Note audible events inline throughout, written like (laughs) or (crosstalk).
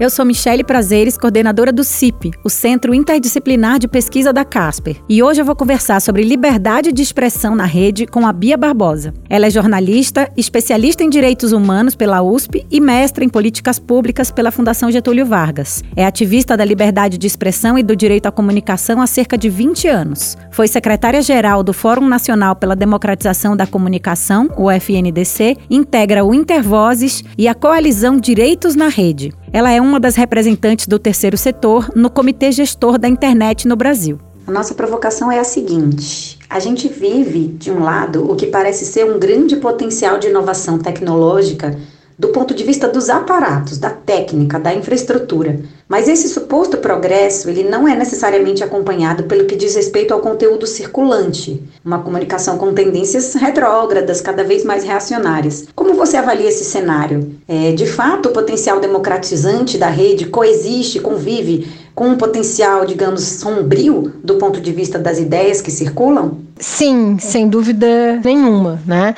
Eu sou Michele Prazeres, coordenadora do CIP, o Centro Interdisciplinar de Pesquisa da Casper. E hoje eu vou conversar sobre liberdade de expressão na rede com a Bia Barbosa. Ela é jornalista, especialista em direitos humanos pela USP e mestra em políticas públicas pela Fundação Getúlio Vargas. É ativista da liberdade de expressão e do direito à comunicação há cerca de 20 anos. Foi secretária-geral do Fórum Nacional pela Democratização da Comunicação, o FNDC, integra o Intervozes e a Coalizão Direitos na Rede. Ela é uma das representantes do terceiro setor no Comitê Gestor da Internet no Brasil. A nossa provocação é a seguinte: a gente vive, de um lado, o que parece ser um grande potencial de inovação tecnológica do ponto de vista dos aparatos, da técnica, da infraestrutura. Mas esse suposto progresso, ele não é necessariamente acompanhado pelo que diz respeito ao conteúdo circulante, uma comunicação com tendências retrógradas, cada vez mais reacionárias. Como você avalia esse cenário? É, de fato, o potencial democratizante da rede coexiste, convive com um potencial, digamos, sombrio do ponto de vista das ideias que circulam? Sim, sem dúvida nenhuma, né?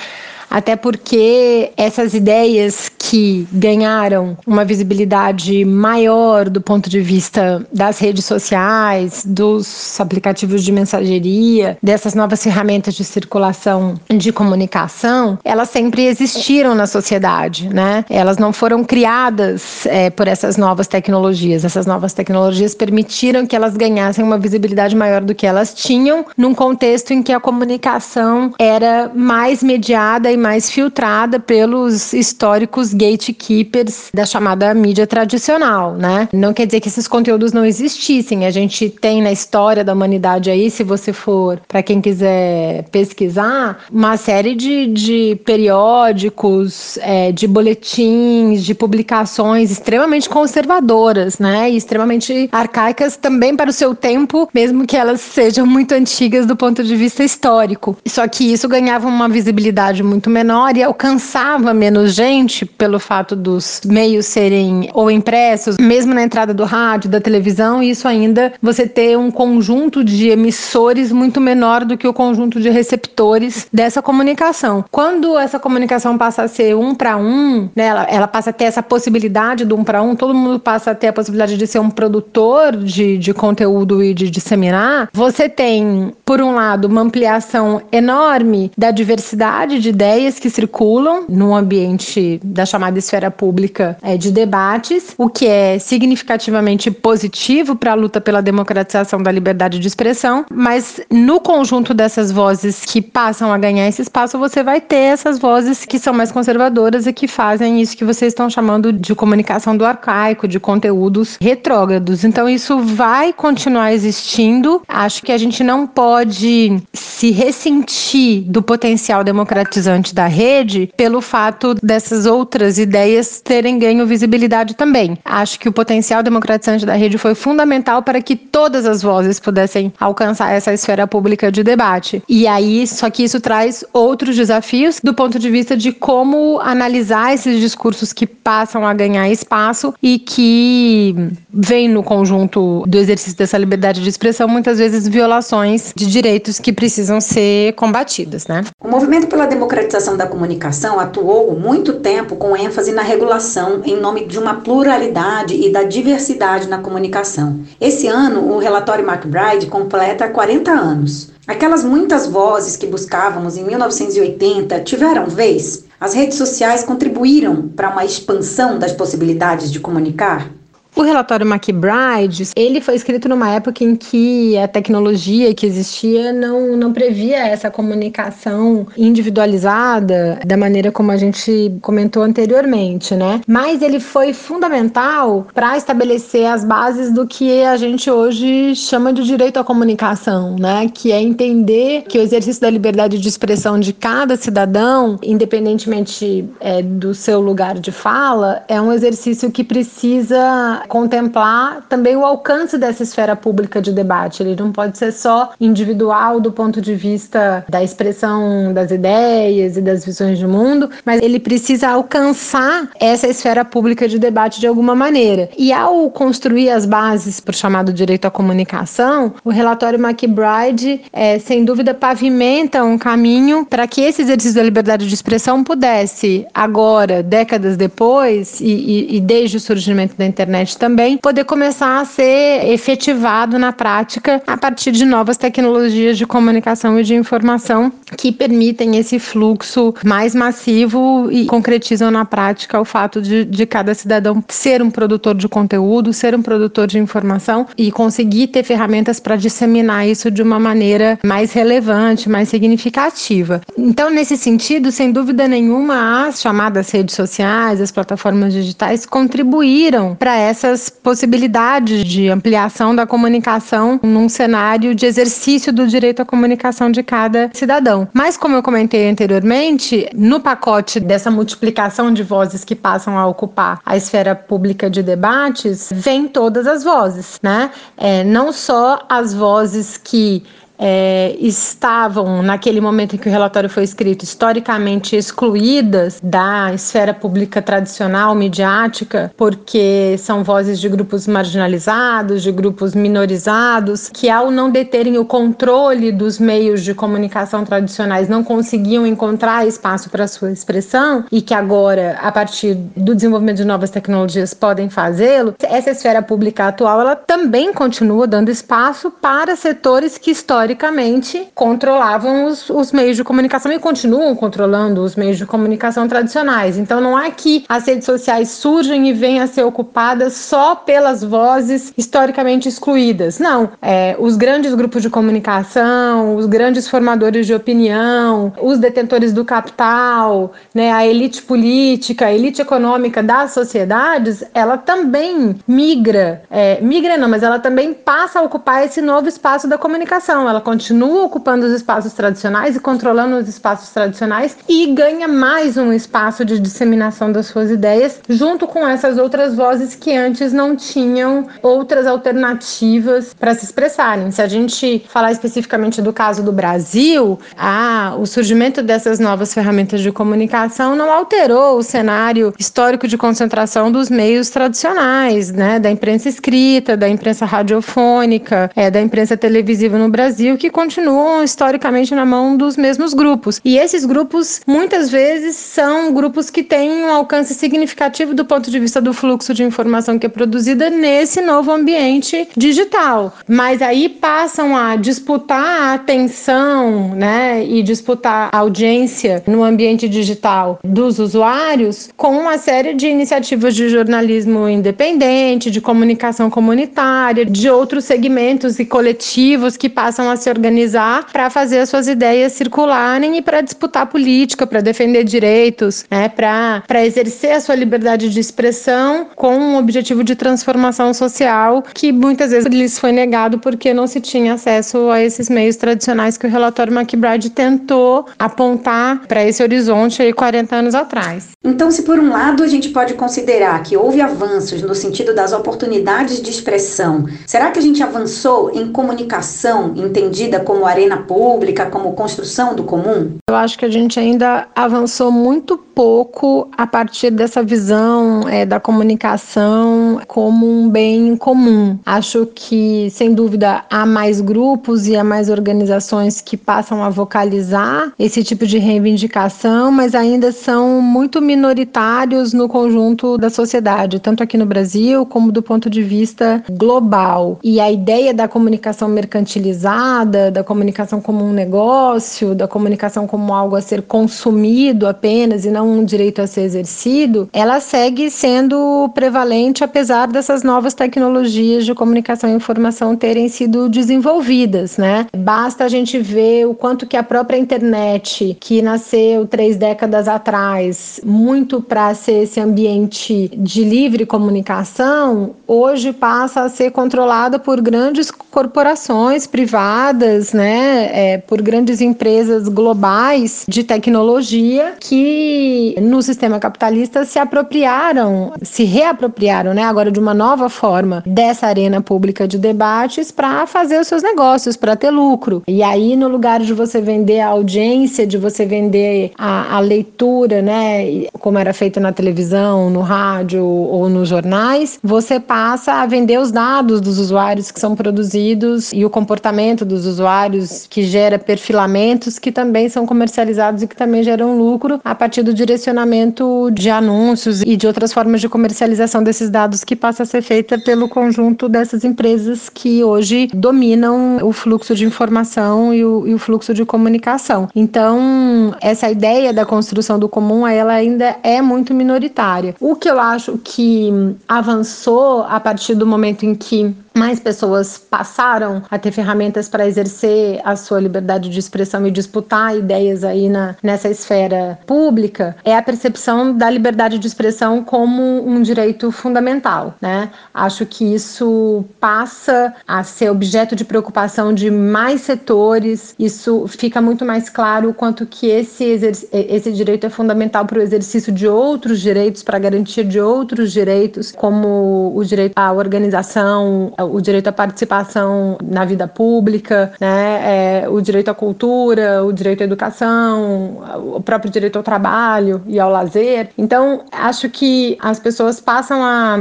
Até porque essas ideias que ganharam uma visibilidade maior do ponto de vista das redes sociais, dos aplicativos de mensageria, dessas novas ferramentas de circulação de comunicação, elas sempre existiram na sociedade, né? Elas não foram criadas é, por essas novas tecnologias. Essas novas tecnologias permitiram que elas ganhassem uma visibilidade maior do que elas tinham, num contexto em que a comunicação era mais mediada e mais filtrada pelos históricos gatekeepers da chamada mídia tradicional, né? Não quer dizer que esses conteúdos não existissem. A gente tem na história da humanidade aí, se você for, para quem quiser pesquisar, uma série de, de periódicos, é, de boletins, de publicações extremamente conservadoras, né? E extremamente arcaicas também para o seu tempo, mesmo que elas sejam muito antigas do ponto de vista histórico. Só que isso ganhava uma visibilidade muito menor e alcançava menos gente pelo fato dos meios serem ou impressos, mesmo na entrada do rádio, da televisão, e isso ainda você ter um conjunto de emissores muito menor do que o conjunto de receptores dessa comunicação. Quando essa comunicação passa a ser um para um, né, ela, ela, passa a ter essa possibilidade do um para um, todo mundo passa a ter a possibilidade de ser um produtor de, de conteúdo e de disseminar, você tem, por um lado, uma ampliação enorme da diversidade de ideias ideias que circulam no ambiente da chamada esfera pública é, de debates, o que é significativamente positivo para a luta pela democratização da liberdade de expressão, mas no conjunto dessas vozes que passam a ganhar esse espaço, você vai ter essas vozes que são mais conservadoras e que fazem isso que vocês estão chamando de comunicação do arcaico, de conteúdos retrógrados. Então isso vai continuar existindo. Acho que a gente não pode se ressentir do potencial democratizante da rede pelo fato dessas outras ideias terem ganho visibilidade também. Acho que o potencial democratizante da rede foi fundamental para que todas as vozes pudessem alcançar essa esfera pública de debate. E aí, só que isso traz outros desafios do ponto de vista de como analisar esses discursos que passam a ganhar espaço e que vem no conjunto do exercício dessa liberdade de expressão muitas vezes violações de direitos que precisam ser combatidas, né? O movimento pela democratização da Comunicação atuou muito tempo com ênfase na regulação em nome de uma pluralidade e da diversidade na comunicação. Esse ano, o relatório McBride completa 40 anos. Aquelas muitas vozes que buscávamos em 1980 tiveram vez? As redes sociais contribuíram para uma expansão das possibilidades de comunicar? O relatório McBride, ele foi escrito numa época em que a tecnologia que existia não, não previa essa comunicação individualizada da maneira como a gente comentou anteriormente, né? Mas ele foi fundamental para estabelecer as bases do que a gente hoje chama de direito à comunicação, né? Que é entender que o exercício da liberdade de expressão de cada cidadão, independentemente é, do seu lugar de fala, é um exercício que precisa contemplar também o alcance dessa esfera pública de debate. Ele não pode ser só individual do ponto de vista da expressão das ideias e das visões de mundo, mas ele precisa alcançar essa esfera pública de debate de alguma maneira. E ao construir as bases para o chamado direito à comunicação, o relatório McBride, é, sem dúvida, pavimenta um caminho para que esse exercício da liberdade de expressão pudesse, agora, décadas depois, e, e, e desde o surgimento da internet também, poder começar a ser efetivado na prática a partir de novas tecnologias de comunicação e de informação que permitem esse fluxo mais massivo e concretizam na prática o fato de, de cada cidadão ser um produtor de conteúdo, ser um produtor de informação e conseguir ter ferramentas para disseminar isso de uma maneira mais relevante, mais significativa. Então, nesse sentido, sem dúvida nenhuma, as chamadas redes sociais, as plataformas digitais contribuíram para essas possibilidades de ampliação da comunicação num cenário de exercício do direito à comunicação de cada cidadão. Mas, como eu comentei anteriormente, no pacote dessa multiplicação de vozes que passam a ocupar a esfera pública de debates, vem todas as vozes, né? É, não só as vozes que é, estavam, naquele momento em que o relatório foi escrito, historicamente excluídas da esfera pública tradicional, midiática, porque são vozes de grupos marginalizados, de grupos minorizados, que ao não deterem o controle dos meios de comunicação tradicionais, não conseguiam encontrar espaço para sua expressão e que agora, a partir do desenvolvimento de novas tecnologias, podem fazê-lo. Essa esfera pública atual, ela também continua dando espaço para setores que historicamente historicamente controlavam os, os, meios de comunicação e continuam controlando os meios de comunicação tradicionais. Então não é que as redes sociais surgem e venham a ser ocupadas só pelas vozes historicamente excluídas. Não. É, os grandes grupos de comunicação, os grandes formadores de opinião, os detentores do capital, né, a elite política, a elite econômica das sociedades, ela também migra, é, migra não, mas ela também passa a ocupar esse novo espaço da comunicação ela continua ocupando os espaços tradicionais e controlando os espaços tradicionais e ganha mais um espaço de disseminação das suas ideias, junto com essas outras vozes que antes não tinham outras alternativas para se expressarem. Se a gente falar especificamente do caso do Brasil, ah, o surgimento dessas novas ferramentas de comunicação não alterou o cenário histórico de concentração dos meios tradicionais, né, da imprensa escrita, da imprensa radiofônica, é, da imprensa televisiva no Brasil Brasil que continuam historicamente na mão dos mesmos grupos. E esses grupos, muitas vezes, são grupos que têm um alcance significativo do ponto de vista do fluxo de informação que é produzida nesse novo ambiente digital. Mas aí passam a disputar a atenção, né, e disputar a audiência no ambiente digital dos usuários com uma série de iniciativas de jornalismo independente, de comunicação comunitária, de outros segmentos e coletivos que passam a a se organizar para fazer as suas ideias circularem e para disputar política, para defender direitos, né, para exercer a sua liberdade de expressão com um objetivo de transformação social que muitas vezes lhes foi negado porque não se tinha acesso a esses meios tradicionais que o relatório McBride tentou apontar para esse horizonte aí 40 anos atrás. Então, se por um lado a gente pode considerar que houve avanços no sentido das oportunidades de expressão, será que a gente avançou em comunicação, em entendida como arena pública, como construção do comum? Eu acho que a gente ainda avançou muito pouco a partir dessa visão é, da comunicação como um bem comum. Acho que, sem dúvida, há mais grupos e há mais organizações que passam a vocalizar esse tipo de reivindicação, mas ainda são muito minoritários no conjunto da sociedade, tanto aqui no Brasil como do ponto de vista global. E a ideia da comunicação mercantilizada, da comunicação como um negócio, da comunicação como algo a ser consumido apenas e não um direito a ser exercido, ela segue sendo prevalente apesar dessas novas tecnologias de comunicação e informação terem sido desenvolvidas, né? Basta a gente ver o quanto que a própria internet, que nasceu três décadas atrás, muito para ser esse ambiente de livre comunicação, hoje passa a ser controlada por grandes corporações privadas né, é, por grandes empresas globais de tecnologia que no sistema capitalista se apropriaram, se reapropriaram né, agora de uma nova forma dessa arena pública de debates para fazer os seus negócios, para ter lucro. E aí, no lugar de você vender a audiência, de você vender a, a leitura, né, como era feito na televisão, no rádio ou nos jornais, você passa a vender os dados dos usuários que são produzidos e o comportamento dos usuários que gera perfilamentos que também são comercializados e que também geram lucro a partir do direcionamento de anúncios e de outras formas de comercialização desses dados que passa a ser feita pelo conjunto dessas empresas que hoje dominam o fluxo de informação e o, e o fluxo de comunicação. Então, essa ideia da construção do comum, ela ainda é muito minoritária. O que eu acho que avançou a partir do momento em que mais pessoas passaram a ter ferramentas para exercer a sua liberdade de expressão e disputar ideias aí na, nessa esfera pública, é a percepção da liberdade de expressão como um direito fundamental, né? Acho que isso passa a ser objeto de preocupação de mais setores, isso fica muito mais claro o quanto que esse, esse direito é fundamental para o exercício de outros direitos, para a garantia de outros direitos, como o direito à organização, o direito à participação na vida pública, né, é, o direito à cultura, o direito à educação, o próprio direito ao trabalho e ao lazer. Então, acho que as pessoas passam a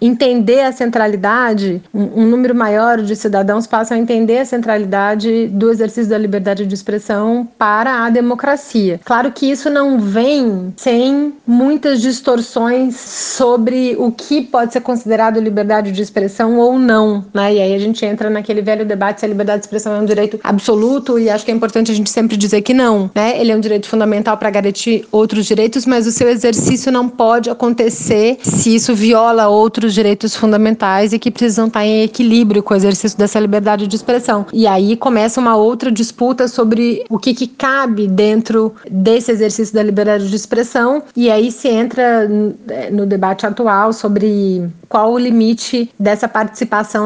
entender a centralidade, um, um número maior de cidadãos passam a entender a centralidade do exercício da liberdade de expressão para a democracia. Claro que isso não vem sem muitas distorções sobre o que pode ser considerado liberdade de expressão ou não né? E aí a gente entra naquele velho debate se a liberdade de expressão é um direito absoluto e acho que é importante a gente sempre dizer que não, né? Ele é um direito fundamental para garantir outros direitos, mas o seu exercício não pode acontecer se isso viola outros direitos fundamentais e que precisam estar em equilíbrio com o exercício dessa liberdade de expressão. E aí começa uma outra disputa sobre o que, que cabe dentro desse exercício da liberdade de expressão e aí se entra no debate atual sobre qual o limite dessa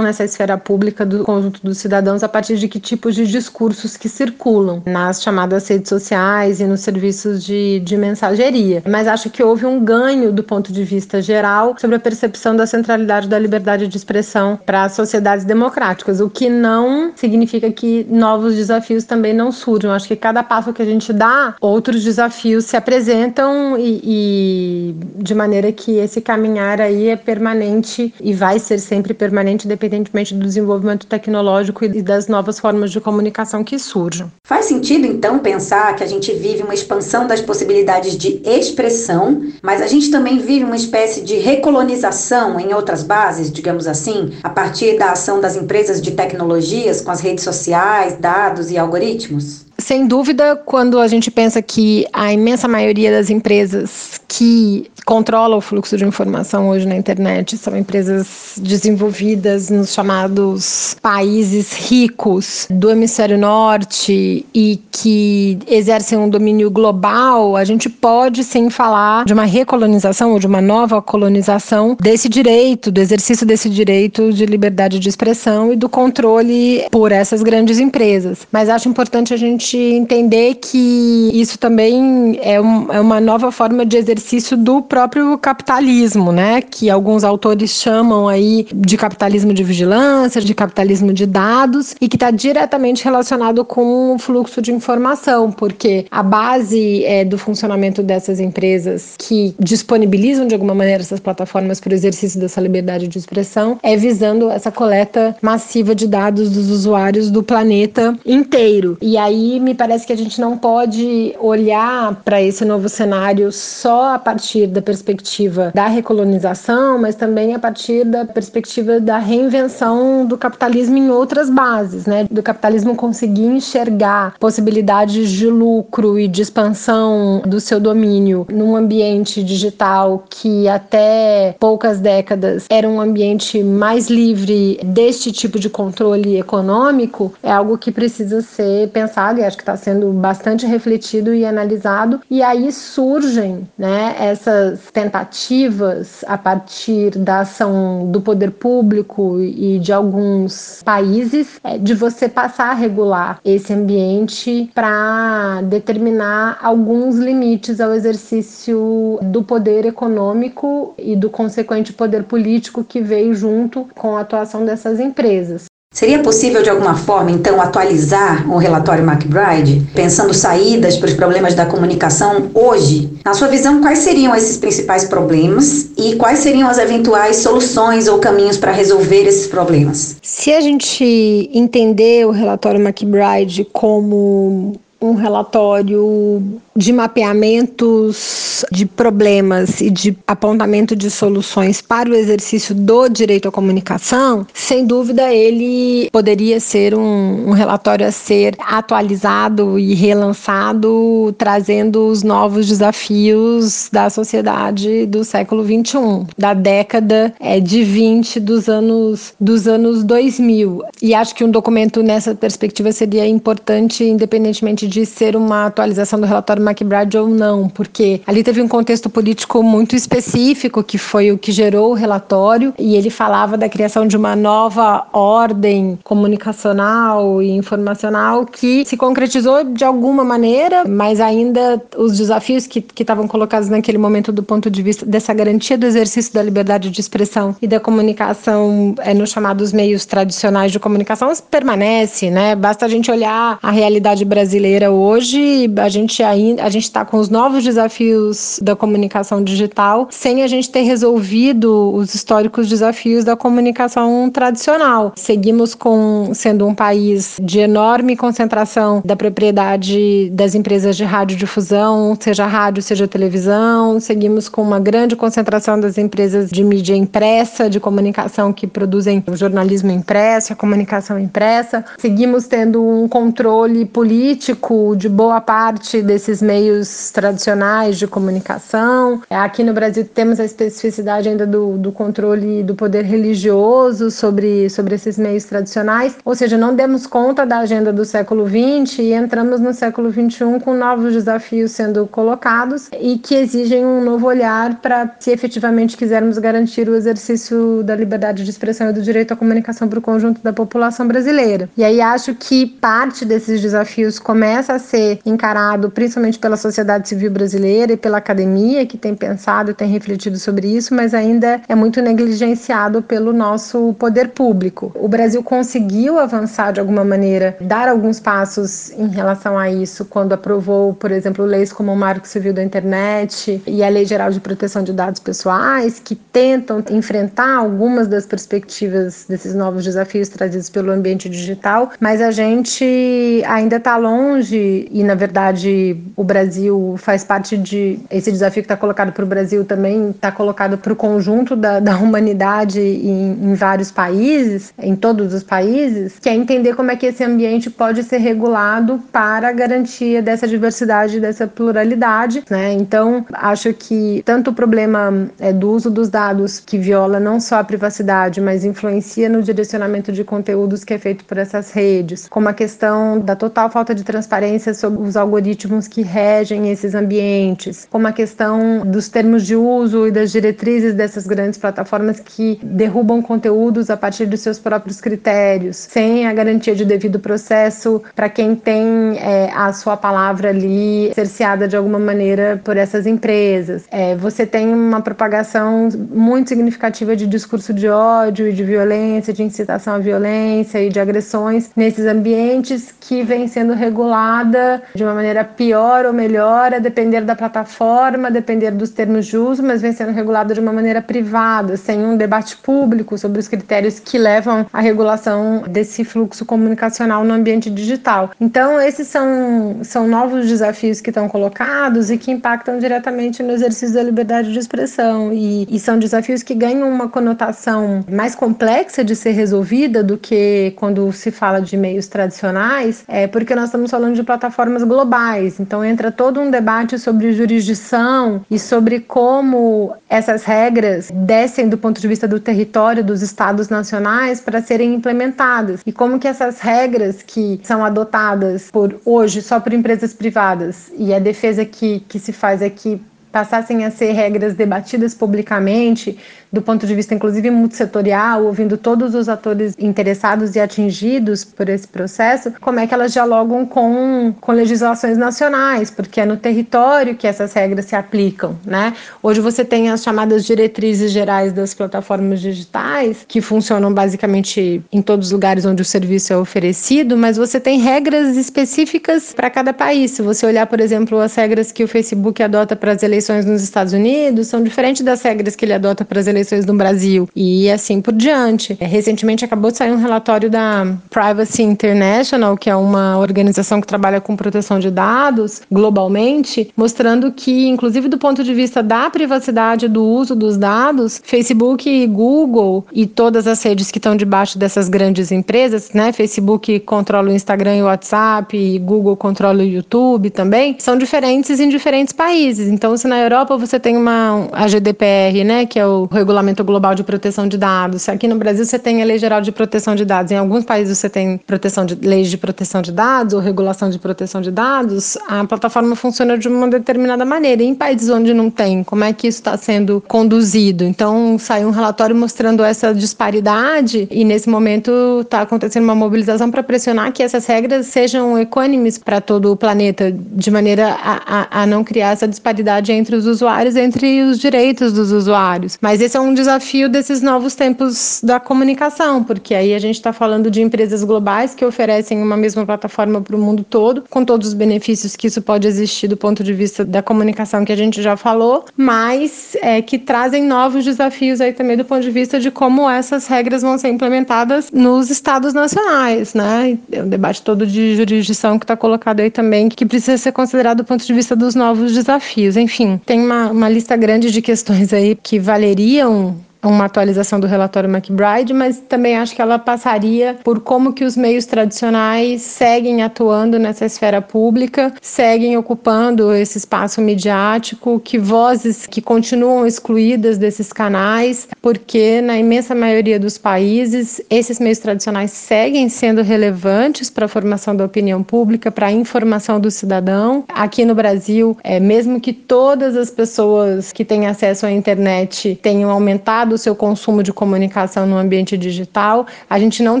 nessa esfera pública do conjunto dos cidadãos a partir de que tipos de discursos que circulam nas chamadas redes sociais e nos serviços de, de mensageria. Mas acho que houve um ganho do ponto de vista geral sobre a percepção da centralidade da liberdade de expressão para as sociedades democráticas, o que não significa que novos desafios também não surjam. Acho que cada passo que a gente dá, outros desafios se apresentam e, e de maneira que esse caminhar aí é permanente e vai ser sempre permanente, independentemente do desenvolvimento tecnológico e das novas formas de comunicação que surjam. Faz sentido, então, pensar que a gente vive uma expansão das possibilidades de expressão, mas a gente também vive uma espécie de recolonização em outras bases, digamos assim, a partir da ação das empresas de tecnologias com as redes sociais, dados e algoritmos? Sem dúvida, quando a gente pensa que a imensa maioria das empresas que controla o fluxo de informação hoje na internet são empresas desenvolvidas nos chamados países ricos do hemisfério norte e que exercem um domínio global, a gente pode sim falar de uma recolonização ou de uma nova colonização desse direito, do exercício desse direito de liberdade de expressão e do controle por essas grandes empresas. Mas acho importante a gente entender que isso também é, um, é uma nova forma de exercício do próprio próprio capitalismo, né? Que alguns autores chamam aí de capitalismo de vigilância, de capitalismo de dados e que está diretamente relacionado com o fluxo de informação, porque a base é, do funcionamento dessas empresas que disponibilizam de alguma maneira essas plataformas para o exercício dessa liberdade de expressão é visando essa coleta massiva de dados dos usuários do planeta inteiro. E aí me parece que a gente não pode olhar para esse novo cenário só a partir da perspectiva da recolonização, mas também a partir da perspectiva da reinvenção do capitalismo em outras bases, né? Do capitalismo conseguir enxergar possibilidades de lucro e de expansão do seu domínio num ambiente digital que até poucas décadas era um ambiente mais livre deste tipo de controle econômico, é algo que precisa ser pensado e acho que está sendo bastante refletido e analisado. E aí surgem, né, né, essas tentativas a partir da ação do poder público e de alguns países é, de você passar a regular esse ambiente para determinar alguns limites ao exercício do poder econômico e do consequente poder político que veio junto com a atuação dessas empresas. Seria possível, de alguma forma, então, atualizar o relatório McBride, pensando saídas para os problemas da comunicação hoje? Na sua visão, quais seriam esses principais problemas e quais seriam as eventuais soluções ou caminhos para resolver esses problemas? Se a gente entender o relatório McBride como um relatório de mapeamentos de problemas e de apontamento de soluções para o exercício do direito à comunicação, sem dúvida ele poderia ser um, um relatório a ser atualizado e relançado, trazendo os novos desafios da sociedade do século XXI, da década é, de 20 dos anos, dos anos 2000. E acho que um documento nessa perspectiva seria importante, independentemente de ser uma atualização do relatório McBride ou não, porque ali teve um contexto político muito específico, que foi o que gerou o relatório, e ele falava da criação de uma nova ordem comunicacional e informacional que se concretizou de alguma maneira, mas ainda os desafios que estavam colocados naquele momento do ponto de vista dessa garantia do exercício da liberdade de expressão e da comunicação é, nos chamados meios tradicionais de comunicação permanece, né? Basta a gente olhar a realidade brasileira hoje, a gente ainda a gente está com os novos desafios da comunicação digital sem a gente ter resolvido os históricos desafios da comunicação tradicional. Seguimos com sendo um país de enorme concentração da propriedade das empresas de radiodifusão, seja rádio, seja televisão. Seguimos com uma grande concentração das empresas de mídia impressa, de comunicação que produzem o jornalismo impresso, a comunicação impressa. Seguimos tendo um controle político de boa parte desses meios tradicionais de comunicação. Aqui no Brasil temos a especificidade ainda do, do controle do poder religioso sobre, sobre esses meios tradicionais, ou seja, não demos conta da agenda do século XX e entramos no século XXI com novos desafios sendo colocados e que exigem um novo olhar para, se efetivamente quisermos garantir o exercício da liberdade de expressão e do direito à comunicação para o conjunto da população brasileira. E aí acho que parte desses desafios começa a ser encarado principalmente pela sociedade civil brasileira e pela academia, que tem pensado tem refletido sobre isso, mas ainda é muito negligenciado pelo nosso poder público. O Brasil conseguiu avançar de alguma maneira, dar alguns passos em relação a isso, quando aprovou, por exemplo, leis como o Marco Civil da Internet e a Lei Geral de Proteção de Dados Pessoais, que tentam enfrentar algumas das perspectivas desses novos desafios trazidos pelo ambiente digital, mas a gente ainda está longe e na verdade o Brasil faz parte de esse desafio que está colocado para o Brasil também está colocado para o conjunto da, da humanidade em, em, vários países, em todos os países, que é entender como é que esse ambiente pode ser regulado para a garantia dessa diversidade, dessa pluralidade, né? Então acho que tanto o problema é, do uso dos dados que viola não só a privacidade, mas influencia no direcionamento de conteúdos que é feito por essas redes, como a questão da total falta de transparência sobre os algoritmos que regem esses ambientes, como a questão dos termos de uso e das diretrizes dessas grandes plataformas que derrubam conteúdos a partir dos seus próprios critérios, sem a garantia de devido processo para quem tem é, a sua palavra ali cerceada de alguma maneira por essas empresas. É, você tem uma propagação muito significativa de discurso de ódio e de violência, de incitação à violência e de agressões nesses ambientes que vem sendo regulada de uma maneira pior ou melhor, a depender da plataforma, depender dos termos de uso, mas vem sendo regulado de uma maneira privada, sem um debate público sobre os critérios que levam à regulação desse fluxo comunicacional no ambiente digital. Então, esses são, são novos desafios que estão colocados e que impactam diretamente no exercício da liberdade de expressão. E, e são desafios que ganham uma conotação mais complexa de ser resolvida do que quando se fala de meios tradicionais, é porque nós estamos falando de plataformas globais. Então entra todo um debate sobre jurisdição e sobre como essas regras descem do ponto de vista do território dos estados nacionais para serem implementadas. E como que essas regras que são adotadas por hoje só por empresas privadas e a defesa que, que se faz aqui passassem a ser regras debatidas publicamente, do ponto de vista inclusive multissetorial, ouvindo todos os atores interessados e atingidos por esse processo, como é que elas dialogam com, com legislações nacionais, porque é no território que essas regras se aplicam, né? Hoje você tem as chamadas diretrizes gerais das plataformas digitais, que funcionam basicamente em todos os lugares onde o serviço é oferecido, mas você tem regras específicas para cada país. Se você olhar, por exemplo, as regras que o Facebook adota para as eleições nos Estados Unidos, são diferentes das regras que ele adota para as eleições eleições no Brasil e assim por diante. É, recentemente acabou de sair um relatório da Privacy International, que é uma organização que trabalha com proteção de dados globalmente, mostrando que, inclusive do ponto de vista da privacidade do uso dos dados, Facebook Google e todas as redes que estão debaixo dessas grandes empresas, né? Facebook controla o Instagram e o WhatsApp, e Google controla o YouTube também, são diferentes em diferentes países. Então, se na Europa você tem uma a GDPR, né, que é o Regulamento Global de Proteção de Dados. Aqui no Brasil você tem a Lei Geral de Proteção de Dados. Em alguns países você tem proteção de leis de proteção de dados ou regulação de proteção de dados. A plataforma funciona de uma determinada maneira. E em países onde não tem, como é que isso está sendo conduzido? Então saiu um relatório mostrando essa disparidade e nesse momento está acontecendo uma mobilização para pressionar que essas regras sejam equânimes para todo o planeta, de maneira a, a, a não criar essa disparidade entre os usuários, entre os direitos dos usuários. Mas esse é um desafio desses novos tempos da comunicação, porque aí a gente está falando de empresas globais que oferecem uma mesma plataforma para o mundo todo, com todos os benefícios que isso pode existir do ponto de vista da comunicação que a gente já falou, mas é, que trazem novos desafios aí também do ponto de vista de como essas regras vão ser implementadas nos estados nacionais, né? É um debate todo de jurisdição que está colocado aí também, que precisa ser considerado do ponto de vista dos novos desafios. Enfim, tem uma, uma lista grande de questões aí que valeriam uma atualização do relatório McBride, mas também acho que ela passaria por como que os meios tradicionais seguem atuando nessa esfera pública, seguem ocupando esse espaço midiático, que vozes que continuam excluídas desses canais, porque na imensa maioria dos países esses meios tradicionais seguem sendo relevantes para a formação da opinião pública, para a informação do cidadão. Aqui no Brasil, é mesmo que todas as pessoas que têm acesso à internet tenham aumentado do seu consumo de comunicação no ambiente digital. A gente não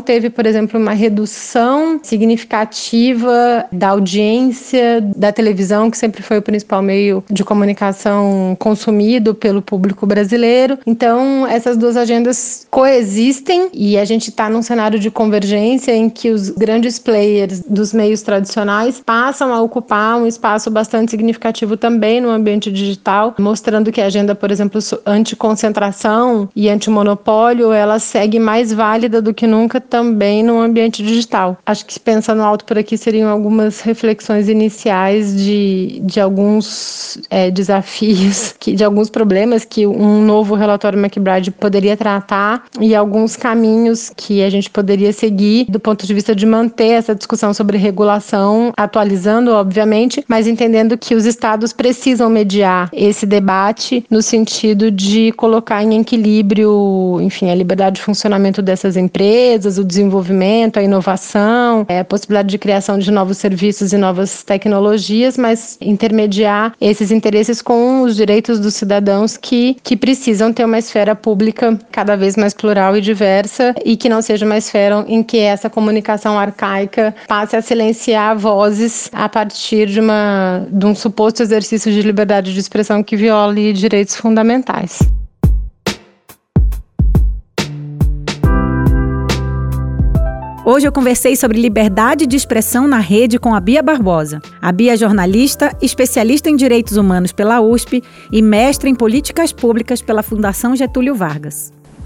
teve, por exemplo, uma redução significativa da audiência da televisão, que sempre foi o principal meio de comunicação consumido pelo público brasileiro. Então, essas duas agendas coexistem e a gente está num cenário de convergência em que os grandes players dos meios tradicionais passam a ocupar um espaço bastante significativo também no ambiente digital, mostrando que a agenda, por exemplo, anticoncentração e antimonopólio, ela segue mais válida do que nunca também no ambiente digital. Acho que pensando alto por aqui seriam algumas reflexões iniciais de, de alguns é, desafios, (laughs) que, de alguns problemas que um novo relatório McBride poderia tratar e alguns caminhos que a gente poderia seguir do ponto de vista de manter essa discussão sobre regulação, atualizando, obviamente, mas entendendo que os estados precisam mediar esse debate no sentido de colocar em equilíbrio equilíbrio, enfim, a liberdade de funcionamento dessas empresas, o desenvolvimento, a inovação, é, a possibilidade de criação de novos serviços e novas tecnologias, mas intermediar esses interesses com os direitos dos cidadãos que, que precisam ter uma esfera pública cada vez mais plural e diversa e que não seja uma esfera em que essa comunicação arcaica passe a silenciar vozes a partir de, uma, de um suposto exercício de liberdade de expressão que viole direitos fundamentais. Hoje eu conversei sobre liberdade de expressão na rede com a Bia Barbosa. A Bia é jornalista, especialista em direitos humanos pela USP e mestre em políticas públicas pela Fundação Getúlio Vargas.